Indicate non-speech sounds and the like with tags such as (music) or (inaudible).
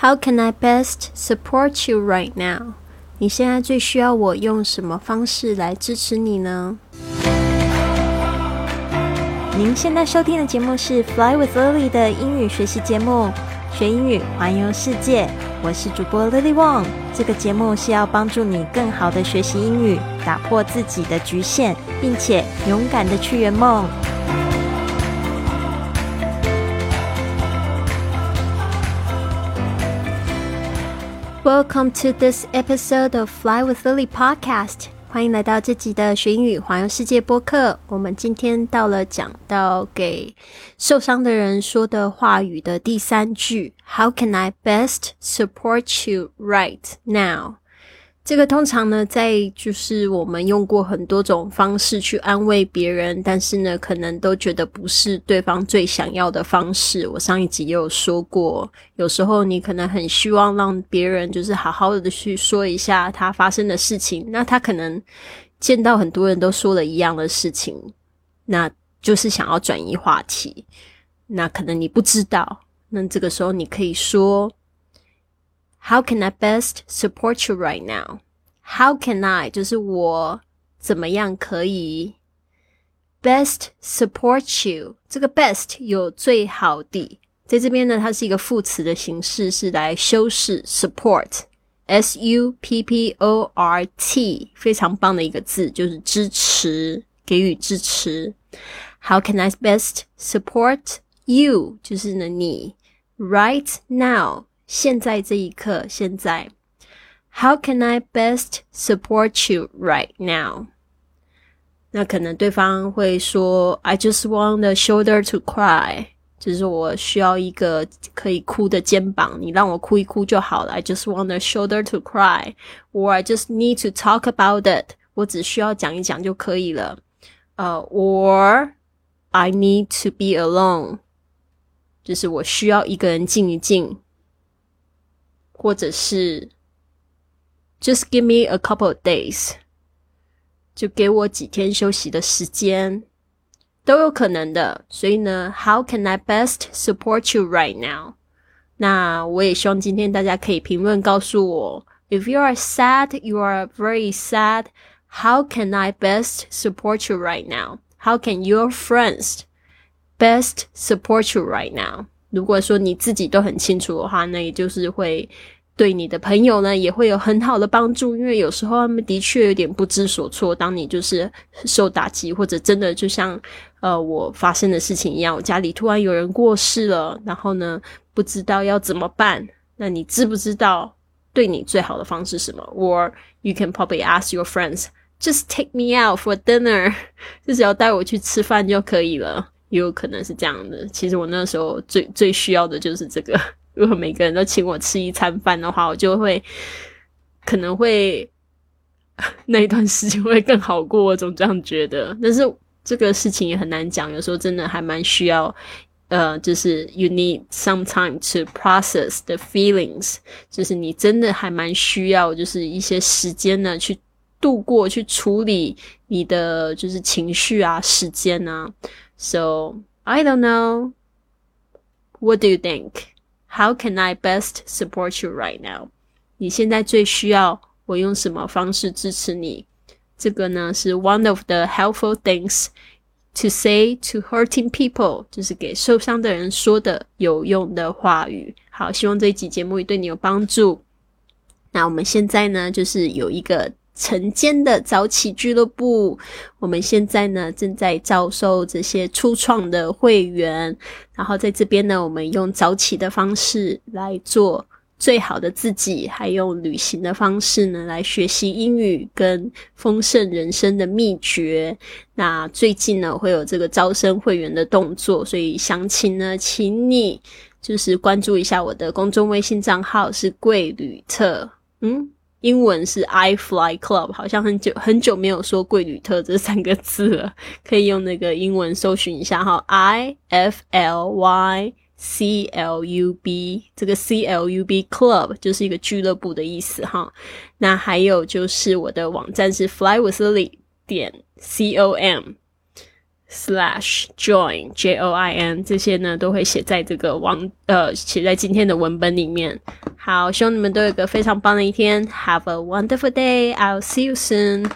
How can I best support you right now？你现在最需要我用什么方式来支持你呢？您现在收听的节目是 Fly with Lily 的英语学习节目，学英语环游世界。我是主播 Lily Wong。这个节目是要帮助你更好的学习英语，打破自己的局限，并且勇敢的去圆梦。Welcome to this episode of Fly with Lily podcast. 欢迎来到这集的学英语环游世界播客。我们今天到了讲到给受伤的人说的话语的第三句：How can I best support you right now？ 这个通常呢，在就是我们用过很多种方式去安慰别人，但是呢，可能都觉得不是对方最想要的方式。我上一集也有说过，有时候你可能很希望让别人就是好好的去说一下他发生的事情，那他可能见到很多人都说了一样的事情，那就是想要转移话题。那可能你不知道，那这个时候你可以说。How can I best support you right now? How can I 就是我怎么样可以 best support you？这个 best 有最好的，在这边呢，它是一个副词的形式，是来修饰 support，s u p p o r t，非常棒的一个字，就是支持，给予支持。How can I best support you？就是呢，你 right now。 现在这一刻，现在，How can I best support you right now？那可能对方会说，I just want a shoulder to cry，就是我需要一个可以哭的肩膀，你让我哭一哭就好了。I just want a shoulder to cry，or I just need to talk about it，我只需要讲一讲就可以了。呃，or I need to be alone，就是我需要一个人静一静。或者是 just give me a couple of days，就给我几天休息的时间，都有可能的。所以呢，How can I best support you right now？那我也希望今天大家可以评论告诉我，If you are sad, you are very sad. How can I best support you right now? How can your friends best support you right now? 如果说你自己都很清楚的话，那也就是会对你的朋友呢也会有很好的帮助，因为有时候他们的确有点不知所措。当你就是受打击，或者真的就像呃我发生的事情一样，我家里突然有人过世了，然后呢不知道要怎么办，那你知不知道对你最好的方式是什么？Or you can probably ask your friends, just take me out for dinner，(laughs) 就只要带我去吃饭就可以了。也有可能是这样的。其实我那时候最最需要的就是这个。(laughs) 如果每个人都请我吃一餐饭的话，我就会可能会 (laughs) 那一段时间会更好过。我总这样觉得。但是这个事情也很难讲，有时候真的还蛮需要，呃，就是 you need some time to process the feelings，就是你真的还蛮需要，就是一些时间呢去度过、去处理你的就是情绪啊、时间啊。So I don't know. What do you think? How can I best support you right now？你现在最需要我用什么方式支持你？这个呢是 one of the helpful things to say to hurting people，就是给受伤的人说的有用的话语。好，希望这一集节目也对你有帮助。那我们现在呢，就是有一个。晨间的早起俱乐部，我们现在呢正在招收这些初创的会员，然后在这边呢，我们用早起的方式来做最好的自己，还用旅行的方式呢来学习英语跟丰盛人生的秘诀。那最近呢会有这个招生会员的动作，所以详情呢，请你就是关注一下我的公众微信账号是贵旅特，嗯。英文是 I Fly Club，好像很久很久没有说贵旅特这三个字了，(laughs) 可以用那个英文搜寻一下哈，I F L Y C L U B，这个 C L U B Club 就是一个俱乐部的意思哈。那还有就是我的网站是 flywithlily 点 c o m slash join j o i n，这些呢都会写在这个网呃写在今天的文本里面。好，希望你们都有一个非常棒的一天。Have a wonderful day. I'll see you soon.